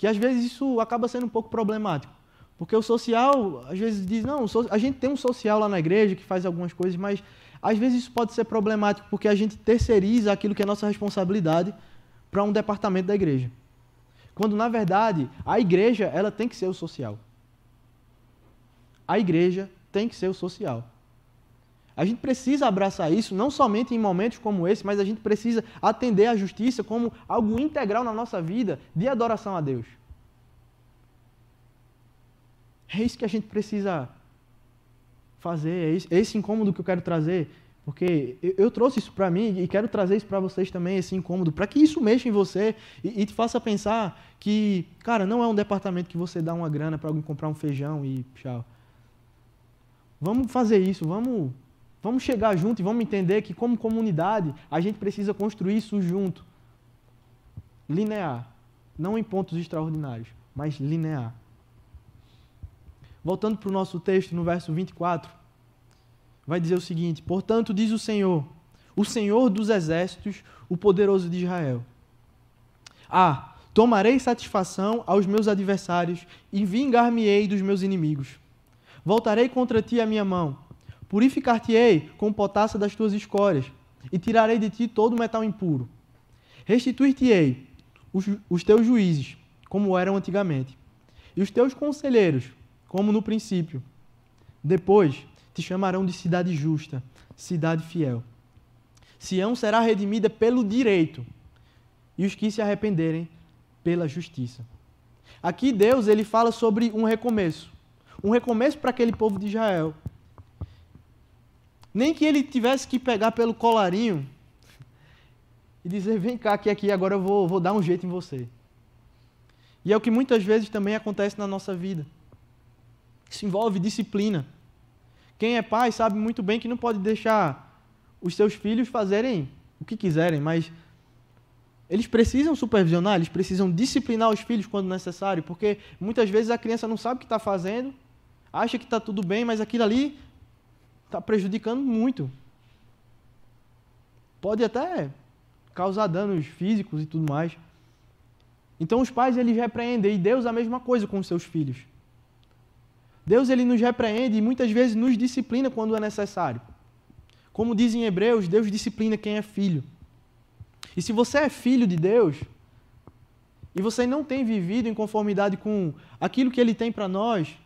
que às vezes isso acaba sendo um pouco problemático. Porque o social, às vezes, diz: não, a gente tem um social lá na igreja que faz algumas coisas, mas às vezes isso pode ser problemático porque a gente terceiriza aquilo que é nossa responsabilidade para um departamento da igreja. Quando, na verdade, a igreja ela tem que ser o social. A igreja tem que ser o social. A gente precisa abraçar isso, não somente em momentos como esse, mas a gente precisa atender à justiça como algo integral na nossa vida de adoração a Deus. É isso que a gente precisa fazer, é esse, incômodo que eu quero trazer, porque eu, eu trouxe isso para mim e quero trazer isso para vocês também, esse incômodo, para que isso mexa em você e, e, te faça pensar que, cara, não é um departamento que você dá uma grana para alguém comprar um feijão e tchau. Vamos fazer isso, vamos Vamos chegar junto e vamos entender que, como comunidade, a gente precisa construir isso junto. Linear. Não em pontos extraordinários, mas linear. Voltando para o nosso texto, no verso 24, vai dizer o seguinte: Portanto, diz o Senhor, o Senhor dos exércitos, o poderoso de Israel: Ah, tomarei satisfação aos meus adversários e vingar-me-ei dos meus inimigos. Voltarei contra ti a minha mão Purificar-te-ei com o potássio das tuas escórias, e tirarei de ti todo o metal impuro. Restituir-te-ei os, os teus juízes, como eram antigamente, e os teus conselheiros, como no princípio. Depois te chamarão de cidade justa, cidade fiel. Sião será redimida pelo direito, e os que se arrependerem pela justiça. Aqui Deus ele fala sobre um recomeço. Um recomeço para aquele povo de Israel, nem que ele tivesse que pegar pelo colarinho e dizer: vem cá, que aqui agora eu vou, vou dar um jeito em você. E é o que muitas vezes também acontece na nossa vida. Isso envolve disciplina. Quem é pai sabe muito bem que não pode deixar os seus filhos fazerem o que quiserem, mas eles precisam supervisionar, eles precisam disciplinar os filhos quando necessário, porque muitas vezes a criança não sabe o que está fazendo, acha que está tudo bem, mas aquilo ali está prejudicando muito. Pode até causar danos físicos e tudo mais. Então os pais eles repreendem e Deus a mesma coisa com os seus filhos. Deus ele nos repreende e muitas vezes nos disciplina quando é necessário. Como dizem Hebreus, Deus disciplina quem é filho. E se você é filho de Deus e você não tem vivido em conformidade com aquilo que ele tem para nós,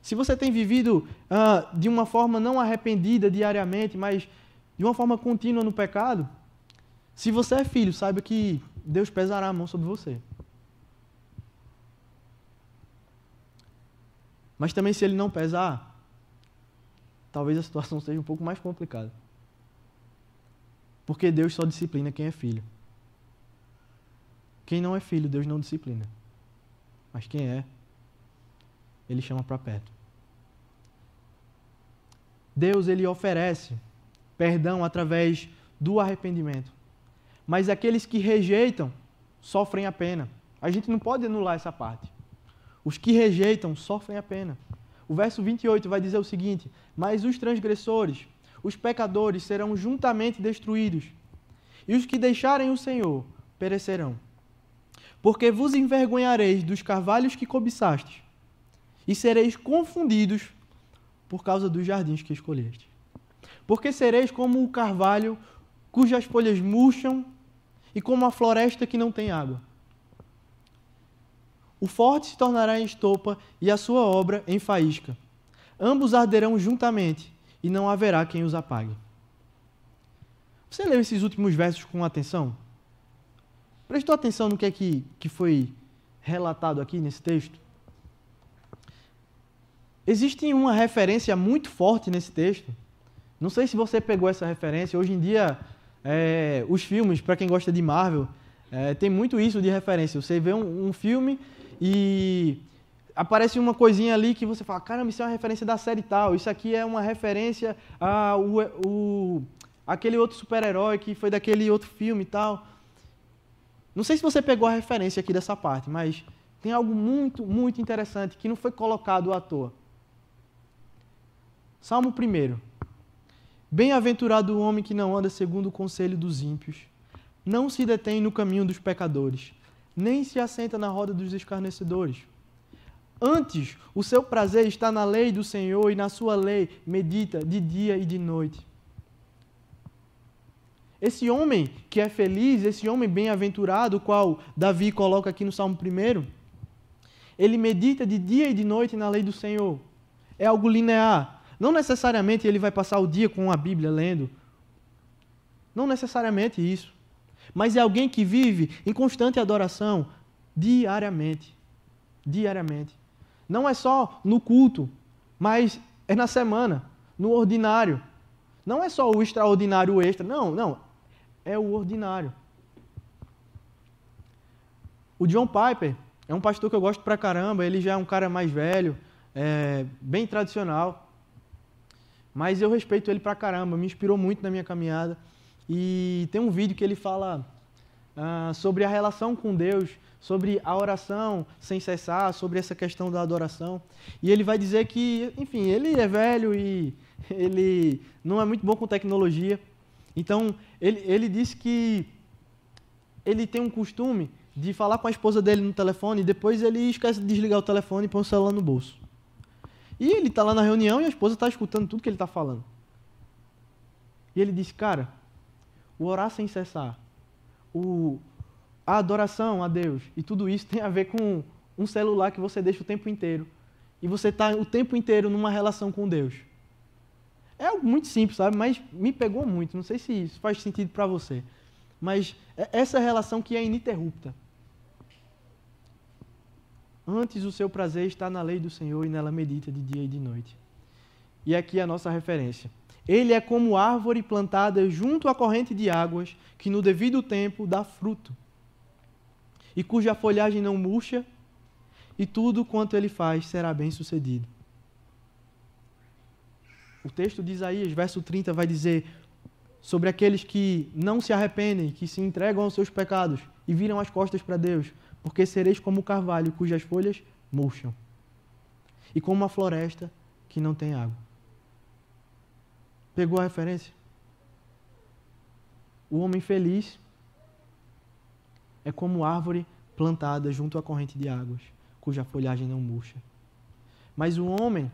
se você tem vivido uh, de uma forma não arrependida diariamente, mas de uma forma contínua no pecado, se você é filho, saiba que Deus pesará a mão sobre você. Mas também, se ele não pesar, talvez a situação seja um pouco mais complicada. Porque Deus só disciplina quem é filho. Quem não é filho, Deus não disciplina. Mas quem é, Ele chama para perto. Deus ele oferece perdão através do arrependimento. Mas aqueles que rejeitam sofrem a pena. A gente não pode anular essa parte. Os que rejeitam sofrem a pena. O verso 28 vai dizer o seguinte: Mas os transgressores, os pecadores, serão juntamente destruídos, e os que deixarem o Senhor perecerão. Porque vos envergonhareis dos carvalhos que cobiçastes, e sereis confundidos por causa dos jardins que escolheste. Porque sereis como o carvalho cujas folhas murcham e como a floresta que não tem água. O forte se tornará em estopa e a sua obra em faísca. Ambos arderão juntamente e não haverá quem os apague. Você leu esses últimos versos com atenção? Prestou atenção no que é que, que foi relatado aqui nesse texto? Existe uma referência muito forte nesse texto. Não sei se você pegou essa referência. Hoje em dia, é, os filmes, para quem gosta de Marvel, é, tem muito isso de referência. Você vê um, um, filme e aparece uma coisinha ali que você fala: caramba, isso é uma referência da série tal. Isso aqui é uma referência a o, o aquele outro super-herói que foi daquele outro filme e tal. Não sei se você pegou a referência aqui dessa parte, mas tem algo muito, muito interessante que não foi colocado à toa. Salmo 1. Bem-aventurado o homem que não anda segundo o conselho dos ímpios, não se detém no caminho dos pecadores, nem se assenta na roda dos escarnecedores. Antes, o seu prazer está na lei do Senhor e na sua lei medita de dia e de noite. Esse homem que é feliz, esse homem bem-aventurado, qual Davi coloca aqui no Salmo 1, ele medita de dia e de noite na lei do Senhor. É algo linear. Não necessariamente ele vai passar o dia com a Bíblia lendo. Não necessariamente isso. Mas é alguém que vive em constante adoração diariamente. Diariamente. Não é só no culto, mas é na semana, no ordinário. Não é só o extraordinário, o extra. Não, não. É o ordinário. O John Piper é um pastor que eu gosto pra caramba. Ele já é um cara mais velho, é, bem tradicional. Mas eu respeito ele pra caramba, me inspirou muito na minha caminhada. E tem um vídeo que ele fala uh, sobre a relação com Deus, sobre a oração sem cessar, sobre essa questão da adoração. E ele vai dizer que, enfim, ele é velho e ele não é muito bom com tecnologia. Então, ele, ele disse que ele tem um costume de falar com a esposa dele no telefone e depois ele esquece de desligar o telefone e põe o celular no bolso. E ele está lá na reunião e a esposa está escutando tudo que ele está falando. E ele disse, cara, o orar sem cessar, o, a adoração a Deus e tudo isso tem a ver com um celular que você deixa o tempo inteiro. E você está o tempo inteiro numa relação com Deus. É algo muito simples, sabe? Mas me pegou muito. Não sei se isso faz sentido para você. Mas é essa relação que é ininterrupta. Antes o seu prazer está na lei do Senhor e nela medita de dia e de noite. E aqui é a nossa referência. Ele é como árvore plantada junto à corrente de águas, que no devido tempo dá fruto, e cuja folhagem não murcha, e tudo quanto ele faz será bem sucedido. O texto de Isaías, verso 30, vai dizer sobre aqueles que não se arrependem, que se entregam aos seus pecados e viram as costas para Deus porque sereis como o carvalho cujas folhas murcham, e como uma floresta que não tem água. Pegou a referência? O homem feliz é como árvore plantada junto à corrente de águas, cuja folhagem não murcha. Mas o homem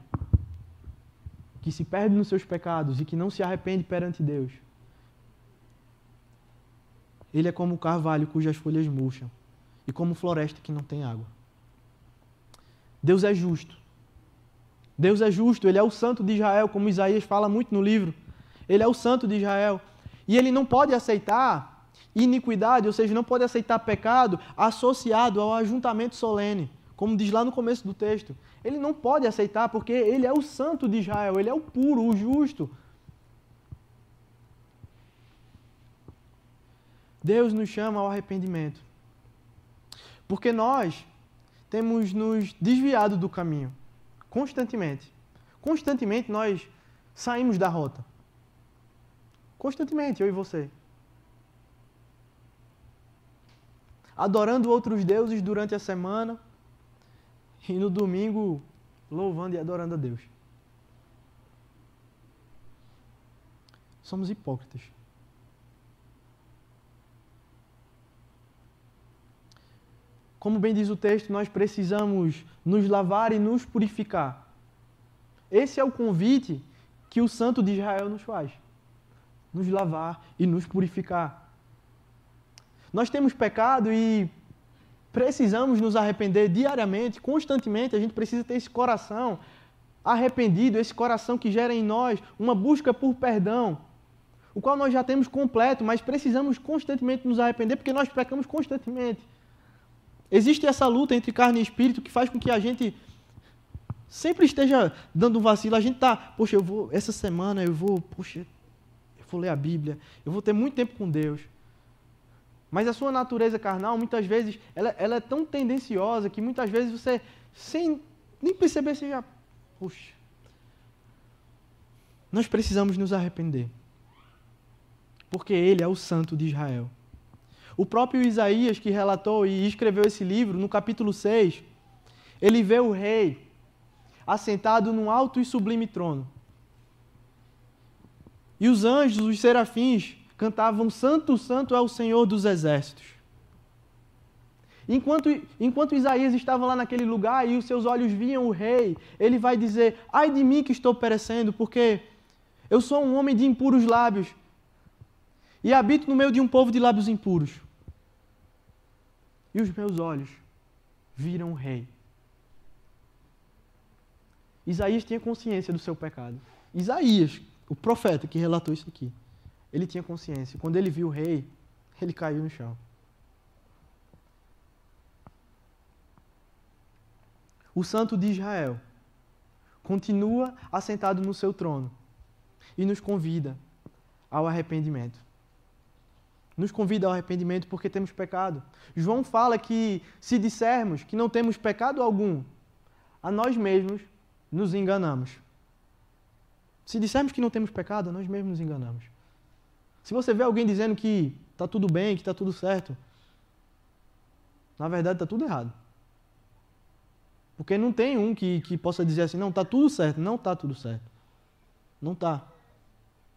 que se perde nos seus pecados e que não se arrepende perante Deus, ele é como o carvalho cujas folhas murcham e como floresta que não tem água. Deus é justo. Deus é justo, Ele é o santo de Israel, como Isaías fala muito no livro. Ele é o santo de Israel. E ele não pode aceitar iniquidade, ou seja, não pode aceitar pecado associado ao ajuntamento solene, como diz lá no começo do texto. Ele não pode aceitar porque ele é o santo de Israel, ele é o puro, o justo. Deus nos chama ao arrependimento. Porque nós temos nos desviado do caminho constantemente. Constantemente nós saímos da rota. Constantemente, eu e você. Adorando outros deuses durante a semana e no domingo louvando e adorando a Deus. Somos hipócritas. Como bem diz o texto, nós precisamos nos lavar e nos purificar. Esse é o convite que o Santo de Israel nos faz: nos lavar e nos purificar. Nós temos pecado e precisamos nos arrepender diariamente, constantemente. A gente precisa ter esse coração arrependido, esse coração que gera em nós uma busca por perdão, o qual nós já temos completo, mas precisamos constantemente nos arrepender porque nós pecamos constantemente. Existe essa luta entre carne e espírito que faz com que a gente sempre esteja dando um vacilo. A gente tá, poxa, eu vou essa semana eu vou, poxa, eu vou ler a Bíblia, eu vou ter muito tempo com Deus. Mas a sua natureza carnal, muitas vezes, ela, ela é tão tendenciosa que muitas vezes você, sem nem perceber, você já. Puxa. Nós precisamos nos arrepender. Porque Ele é o Santo de Israel. O próprio Isaías, que relatou e escreveu esse livro, no capítulo 6, ele vê o rei assentado num alto e sublime trono. E os anjos, os serafins, cantavam: Santo, Santo é o Senhor dos exércitos. Enquanto, enquanto Isaías estava lá naquele lugar e os seus olhos viam o rei, ele vai dizer: Ai de mim que estou perecendo, porque eu sou um homem de impuros lábios e habito no meio de um povo de lábios impuros. E os meus olhos viram o rei. Isaías tinha consciência do seu pecado. Isaías, o profeta que relatou isso aqui. Ele tinha consciência. Quando ele viu o rei, ele caiu no chão. O santo de Israel continua assentado no seu trono e nos convida ao arrependimento. Nos convida ao arrependimento porque temos pecado. João fala que se dissermos que não temos pecado algum, a nós mesmos nos enganamos. Se dissermos que não temos pecado, a nós mesmos nos enganamos. Se você vê alguém dizendo que está tudo bem, que está tudo certo, na verdade está tudo errado. Porque não tem um que, que possa dizer assim, não, está tudo certo. Não está tudo certo. Não está.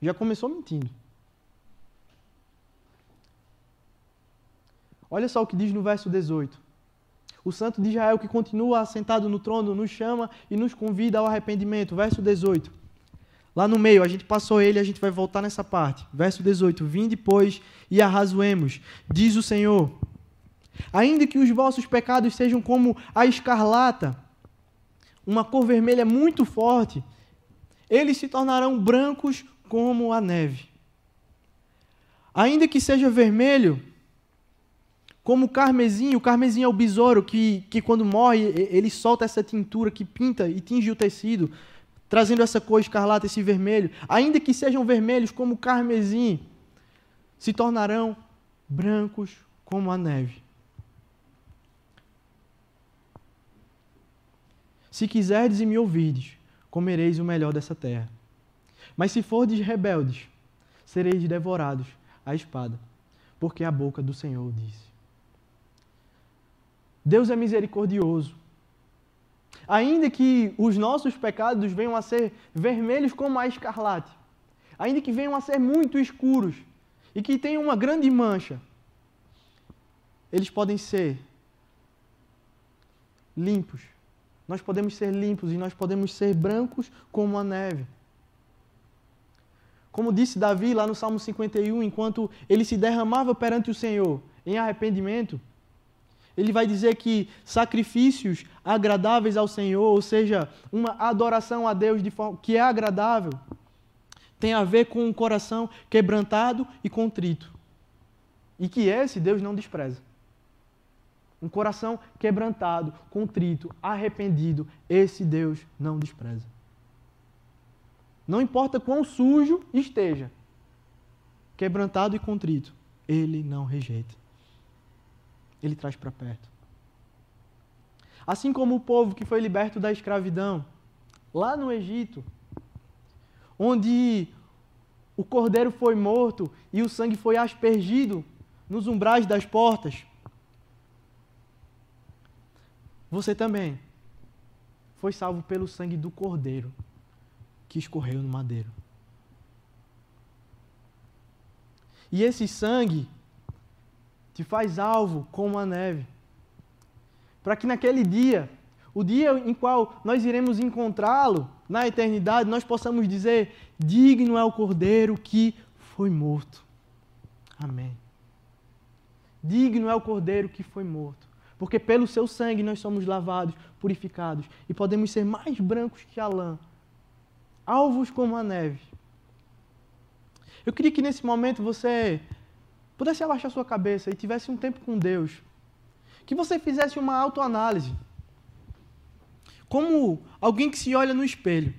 Já começou mentindo. Olha só o que diz no verso 18. O santo de Israel que continua assentado no trono nos chama e nos convida ao arrependimento. Verso 18. Lá no meio, a gente passou ele, a gente vai voltar nessa parte. Verso 18: Vinde, pois, e arrazoemos, diz o Senhor. Ainda que os vossos pecados sejam como a escarlata, uma cor vermelha muito forte, eles se tornarão brancos como a neve. Ainda que seja vermelho, como o carmesim, o carmesim é o besouro que, que quando morre, ele solta essa tintura que pinta e tinge o tecido trazendo essa cor escarlata, esse vermelho, ainda que sejam vermelhos como carmesim, se tornarão brancos como a neve. Se quiserdes e me ouvirdes, comereis o melhor dessa terra. Mas se fordes rebeldes, sereis devorados à espada, porque a boca do Senhor disse. Deus é misericordioso Ainda que os nossos pecados venham a ser vermelhos como a escarlate, ainda que venham a ser muito escuros e que tenham uma grande mancha, eles podem ser limpos. Nós podemos ser limpos e nós podemos ser brancos como a neve. Como disse Davi lá no Salmo 51, enquanto ele se derramava perante o Senhor em arrependimento, ele vai dizer que sacrifícios agradáveis ao Senhor, ou seja, uma adoração a Deus de forma que é agradável, tem a ver com um coração quebrantado e contrito. E que esse Deus não despreza. Um coração quebrantado, contrito, arrependido, esse Deus não despreza. Não importa quão sujo esteja, quebrantado e contrito, ele não rejeita ele traz para perto. Assim como o povo que foi liberto da escravidão, lá no Egito, onde o cordeiro foi morto e o sangue foi aspergido nos umbrais das portas. Você também foi salvo pelo sangue do Cordeiro que escorreu no madeiro. E esse sangue te faz alvo como a neve. Para que naquele dia, o dia em qual nós iremos encontrá-lo na eternidade, nós possamos dizer: Digno é o cordeiro que foi morto. Amém. Digno é o cordeiro que foi morto. Porque pelo seu sangue nós somos lavados, purificados e podemos ser mais brancos que a lã, alvos como a neve. Eu queria que nesse momento você pudesse abaixar sua cabeça e tivesse um tempo com Deus. Que você fizesse uma autoanálise. Como alguém que se olha no espelho.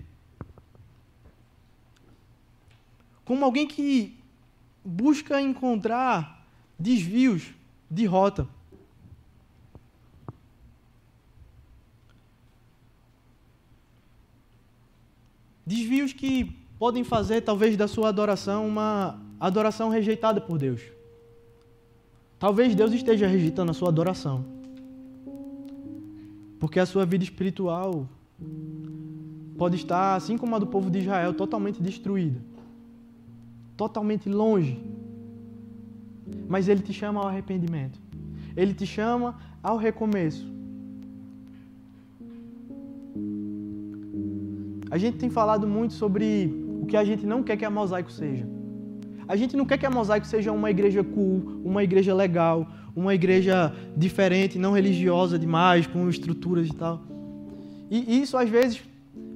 Como alguém que busca encontrar desvios de rota. Desvios que podem fazer, talvez, da sua adoração uma adoração rejeitada por Deus. Talvez Deus esteja rejeitando a sua adoração. Porque a sua vida espiritual pode estar, assim como a do povo de Israel, totalmente destruída. Totalmente longe. Mas Ele te chama ao arrependimento. Ele te chama ao recomeço. A gente tem falado muito sobre o que a gente não quer que a Mosaico seja. A gente não quer que a Mosaico seja uma igreja cool, uma igreja legal, uma igreja diferente, não religiosa demais, com estruturas e tal. E isso às vezes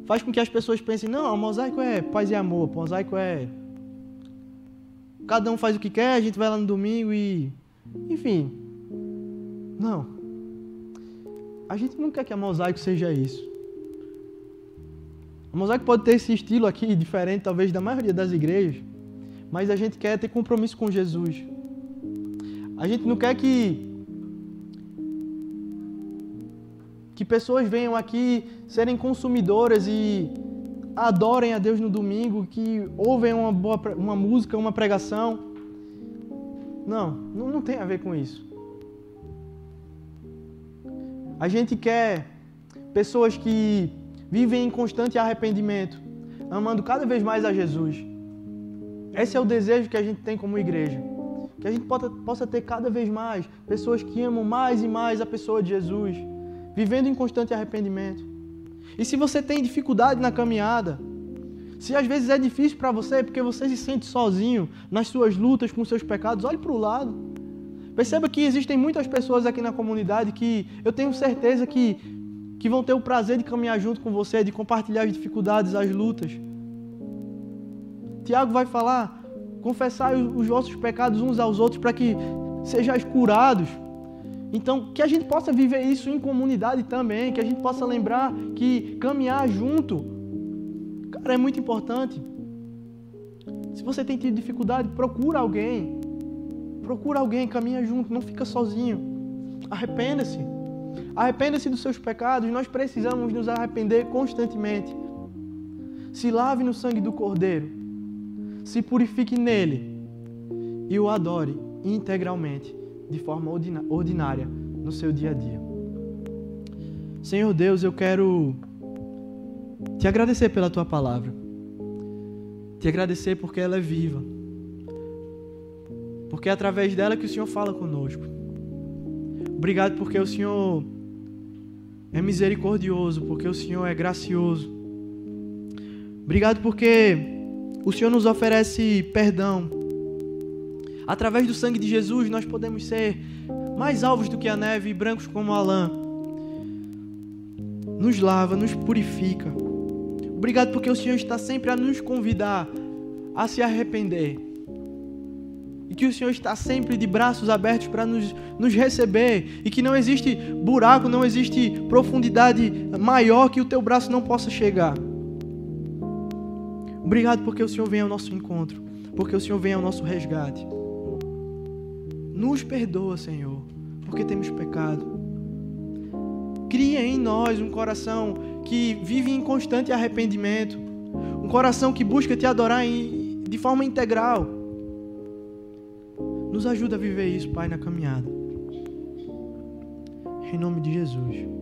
faz com que as pessoas pensem: não, a Mosaico é paz e amor, a Mosaico é. Cada um faz o que quer, a gente vai lá no domingo e. Enfim. Não. A gente não quer que a Mosaico seja isso. O mosaico pode ter esse estilo aqui diferente, talvez, da maioria das igrejas, mas a gente quer ter compromisso com Jesus. A gente não quer que que pessoas venham aqui serem consumidoras e adorem a Deus no domingo, que ouvem uma boa uma música, uma pregação. Não, não tem a ver com isso. A gente quer pessoas que vivem em constante arrependimento, amando cada vez mais a Jesus. Esse é o desejo que a gente tem como igreja. Que a gente possa ter cada vez mais pessoas que amam mais e mais a pessoa de Jesus, vivendo em constante arrependimento. E se você tem dificuldade na caminhada, se às vezes é difícil para você porque você se sente sozinho nas suas lutas com seus pecados, olhe para o lado. Perceba que existem muitas pessoas aqui na comunidade que eu tenho certeza que que vão ter o prazer de caminhar junto com você, de compartilhar as dificuldades, as lutas. Tiago vai falar: confessar os vossos pecados uns aos outros para que sejais curados. Então, que a gente possa viver isso em comunidade também, que a gente possa lembrar que caminhar junto, cara, é muito importante. Se você tem tido dificuldade, procura alguém. Procura alguém, caminha junto, não fica sozinho. Arrependa-se. Arrependa-se dos seus pecados, nós precisamos nos arrepender constantemente. Se lave no sangue do Cordeiro, se purifique nele e o adore integralmente, de forma ordinária, no seu dia a dia. Senhor Deus, eu quero te agradecer pela tua palavra, te agradecer porque ela é viva, porque é através dela que o Senhor fala conosco. Obrigado porque o Senhor é misericordioso, porque o Senhor é gracioso. Obrigado porque o Senhor nos oferece perdão. Através do sangue de Jesus, nós podemos ser mais alvos do que a neve e brancos como a lã. Nos lava, nos purifica. Obrigado porque o Senhor está sempre a nos convidar a se arrepender e que o Senhor está sempre de braços abertos para nos, nos receber, e que não existe buraco, não existe profundidade maior que o teu braço não possa chegar. Obrigado porque o Senhor vem ao nosso encontro, porque o Senhor vem ao nosso resgate. Nos perdoa, Senhor, porque temos pecado. Cria em nós um coração que vive em constante arrependimento, um coração que busca te adorar em, de forma integral nos ajuda a viver isso, Pai, na caminhada. Em nome de Jesus.